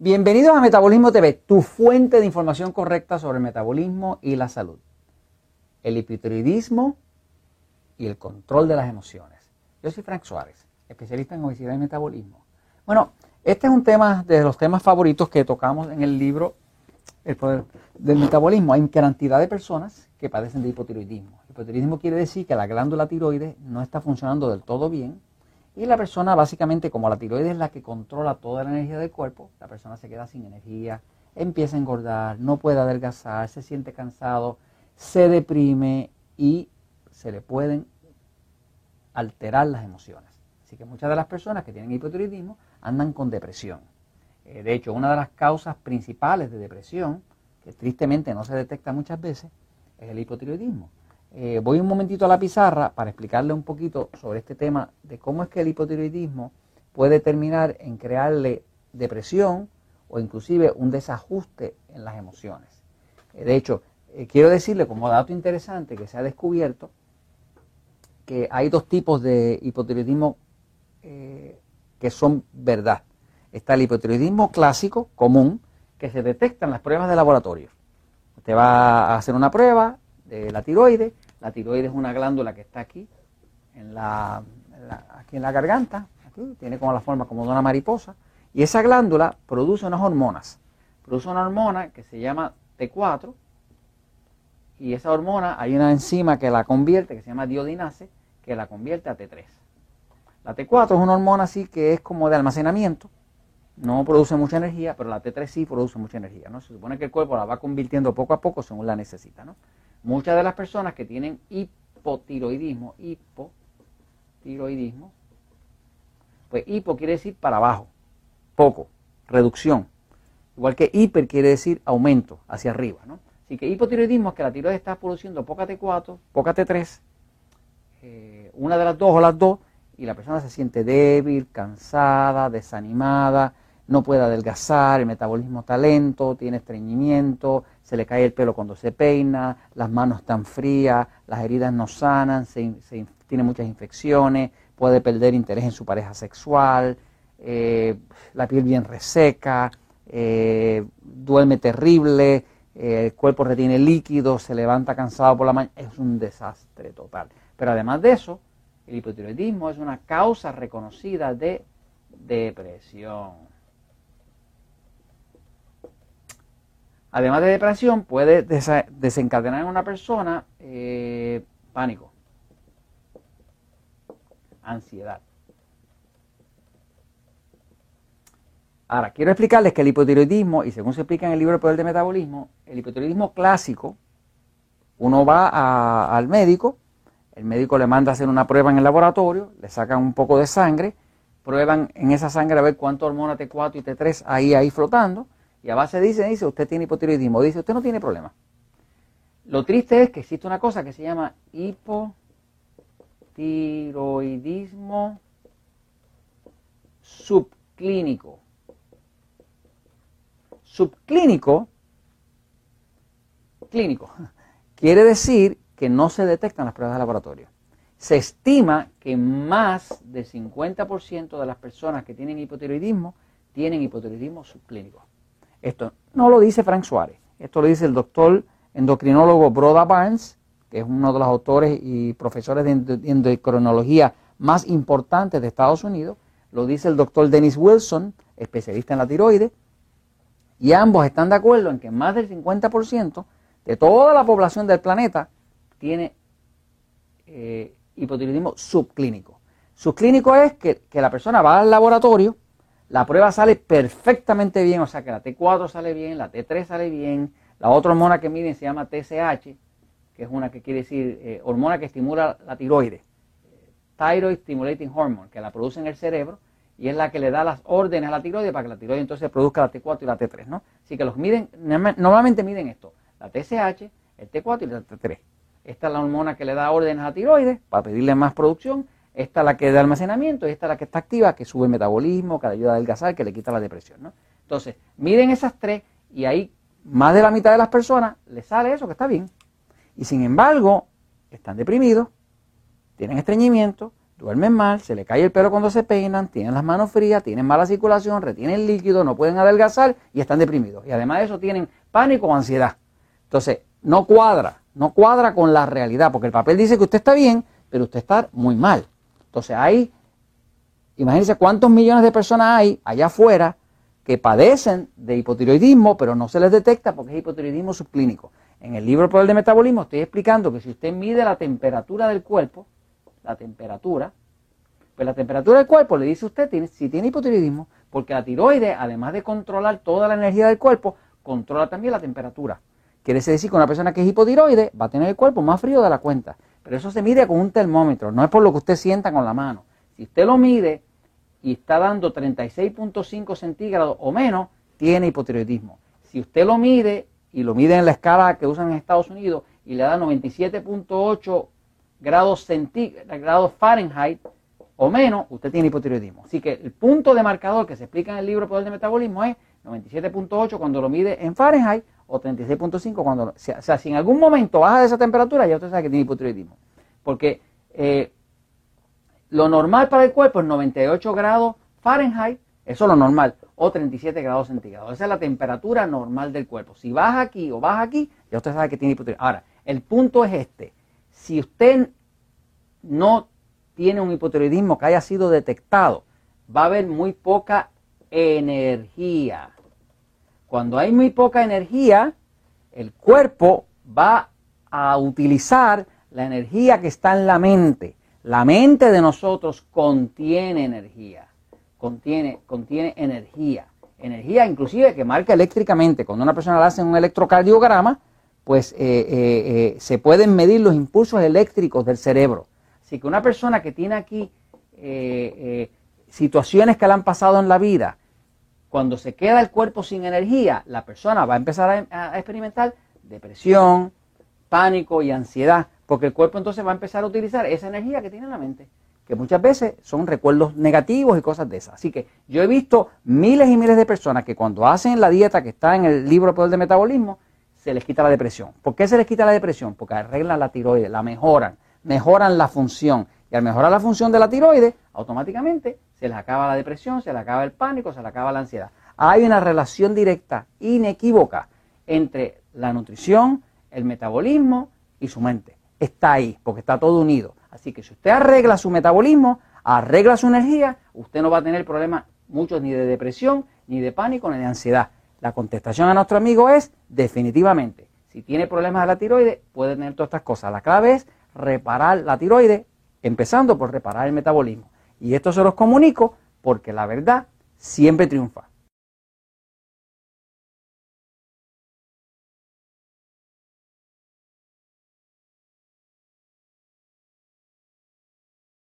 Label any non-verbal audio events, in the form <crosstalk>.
Bienvenidos a Metabolismo TV, tu fuente de información correcta sobre el metabolismo y la salud, el hipotiroidismo y el control de las emociones. Yo soy Frank Suárez, especialista en obesidad y metabolismo. Bueno, este es un tema de los temas favoritos que tocamos en el libro El poder del metabolismo. Hay cantidad de personas que padecen de hipotiroidismo. Hipotiroidismo quiere decir que la glándula tiroides no está funcionando del todo bien y la persona básicamente, como la tiroides es la que controla toda la energía del cuerpo, la persona se queda sin energía, empieza a engordar, no puede adelgazar, se siente cansado, se deprime y se le pueden alterar las emociones. Así que muchas de las personas que tienen hipotiroidismo andan con depresión. Eh, de hecho, una de las causas principales de depresión, que tristemente no se detecta muchas veces, es el hipotiroidismo. Eh, voy un momentito a la pizarra para explicarle un poquito sobre este tema de cómo es que el hipotiroidismo puede terminar en crearle depresión o inclusive un desajuste en las emociones. Eh, de hecho, eh, quiero decirle como dato interesante que se ha descubierto que hay dos tipos de hipotiroidismo que son verdad. Está el hipotiroidismo clásico, común, que se detecta en las pruebas de laboratorio. Usted va a hacer una prueba de la tiroides la tiroides es una glándula que está aquí, en la, aquí en la garganta, aquí, tiene como la forma como de una mariposa, y esa glándula produce unas hormonas. Produce una hormona que se llama T4, y esa hormona hay una enzima que la convierte, que se llama diodinase, que la convierte a T3. La T4 es una hormona así que es como de almacenamiento, no produce mucha energía, pero la T3 sí produce mucha energía. ¿no? Se supone que el cuerpo la va convirtiendo poco a poco según la necesita. ¿no? Muchas de las personas que tienen hipotiroidismo, hipotiroidismo, pues hipo quiere decir para abajo, poco, reducción. Igual que hiper quiere decir aumento, hacia arriba, ¿no? Así que hipotiroidismo es que la tiroides está produciendo poca T4, poca T3, eh, una de las dos o las dos, y la persona se siente débil, cansada, desanimada, no puede adelgazar, el metabolismo está lento, tiene estreñimiento, se le cae el pelo cuando se peina, las manos están frías, las heridas no sanan, tiene muchas infecciones, puede perder interés en su pareja sexual, eh, la piel bien reseca, eh, duerme terrible, eh, el cuerpo retiene líquido, se levanta cansado por la mañana, es un desastre total. Pero además de eso, el hipotiroidismo es una causa reconocida de depresión. Además de depresión, puede desencadenar en una persona eh, pánico, ansiedad. Ahora, quiero explicarles que el hipotiroidismo, y según se explica en el libro El Poder de Metabolismo, el hipotiroidismo clásico, uno va al médico, el médico le manda a hacer una prueba en el laboratorio, le sacan un poco de sangre, prueban en esa sangre a ver cuánto hormona T4 y T3 hay ahí flotando, y a base dice, dice, usted tiene hipotiroidismo, dice, usted no tiene problema. Lo triste es que existe una cosa que se llama hipotiroidismo subclínico. Subclínico, clínico, <laughs> quiere decir que no se detectan las pruebas de laboratorio. Se estima que más del 50% de las personas que tienen hipotiroidismo tienen hipotiroidismo subclínico. Esto no lo dice Frank Suárez, esto lo dice el doctor endocrinólogo Broda Barnes, que es uno de los autores y profesores de endocrinología más importantes de Estados Unidos, lo dice el doctor Dennis Wilson, especialista en la tiroides, y ambos están de acuerdo en que más del 50% de toda la población del planeta tiene eh, hipotiroidismo subclínico. Subclínico es que, que la persona va al laboratorio, la prueba sale perfectamente bien, o sea que la T4 sale bien, la T3 sale bien, la otra hormona que miden se llama TSH, que es una que quiere decir eh, hormona que estimula la tiroides, Thyroid Stimulating Hormone, que la produce en el cerebro y es la que le da las órdenes a la tiroides para que la tiroides entonces produzca la T4 y la T3, ¿no? Así que los miden, normalmente miden esto, la TSH, el T4 y la T3. Esta es la hormona que le da órdenes a la tiroides para pedirle más producción esta es la que da almacenamiento y esta es la que está activa, que sube el metabolismo, que le ayuda a adelgazar, que le quita la depresión. ¿no? Entonces, miden esas tres y ahí más de la mitad de las personas les sale eso, que está bien. Y sin embargo, están deprimidos, tienen estreñimiento, duermen mal, se le cae el pelo cuando se peinan, tienen las manos frías, tienen mala circulación, retienen líquido, no pueden adelgazar y están deprimidos. Y además de eso tienen pánico o ansiedad. Entonces, no cuadra, no cuadra con la realidad, porque el papel dice que usted está bien, pero usted está muy mal. Entonces hay, imagínense cuántos millones de personas hay allá afuera que padecen de hipotiroidismo, pero no se les detecta porque es hipotiroidismo subclínico. En el libro Poder de Metabolismo estoy explicando que si usted mide la temperatura del cuerpo, la temperatura, pues la temperatura del cuerpo le dice usted si tiene hipotiroidismo, porque la tiroide, además de controlar toda la energía del cuerpo, controla también la temperatura. Quiere decir que una persona que es hipotiroide va a tener el cuerpo más frío de la cuenta. Pero eso se mide con un termómetro, no es por lo que usted sienta con la mano. Si usted lo mide y está dando 36.5 centígrados o menos, tiene hipotiroidismo. Si usted lo mide y lo mide en la escala que usan en Estados Unidos y le da 97.8 grados, grados Fahrenheit o menos, usted tiene hipotiroidismo. Así que el punto de marcador que se explica en el libro Poder de Metabolismo es 97.8 cuando lo mide en Fahrenheit o 36.5 cuando... O sea, si en algún momento baja de esa temperatura, ya usted sabe que tiene hipotiroidismo. Porque eh, lo normal para el cuerpo es 98 grados Fahrenheit, eso es lo normal, o 37 grados centígrados. Esa es la temperatura normal del cuerpo. Si baja aquí o baja aquí, ya usted sabe que tiene hipotiroidismo. Ahora, el punto es este. Si usted no tiene un hipotiroidismo que haya sido detectado, va a haber muy poca energía. Cuando hay muy poca energía, el cuerpo va a utilizar la energía que está en la mente. La mente de nosotros contiene energía, contiene, contiene energía. Energía inclusive que marca eléctricamente. Cuando una persona le hace un electrocardiograma, pues eh, eh, eh, se pueden medir los impulsos eléctricos del cerebro. Así que una persona que tiene aquí situaciones que le han pasado en la vida, cuando se queda el cuerpo sin energía, la persona va a empezar a, experimentar depresión, pánico y ansiedad, porque el cuerpo entonces va a empezar a utilizar esa energía que tiene en la mente, que muchas veces son recuerdos negativos y cosas de esas. Así que yo he visto miles y miles de personas que cuando hacen la dieta que está en el libro Poder de Metabolismo, se les quita la depresión. ¿Por qué se les quita la depresión? Porque arreglan la tiroides, la mejoran, mejoran la función. Y al mejorar la función de la tiroides, automáticamente se les acaba la depresión, se les acaba el pánico, se les acaba la ansiedad. Hay una relación directa, inequívoca, entre la nutrición, el metabolismo y su mente. Está ahí, porque está todo unido. Así que si usted arregla su metabolismo, arregla su energía, usted no va a tener problemas muchos ni de depresión, ni de pánico, ni de ansiedad. La contestación a nuestro amigo es definitivamente. Si tiene problemas de la tiroides, puede tener todas estas cosas. La clave es reparar la tiroides, empezando por reparar el metabolismo. Y esto se los comunico porque la verdad siempre triunfa.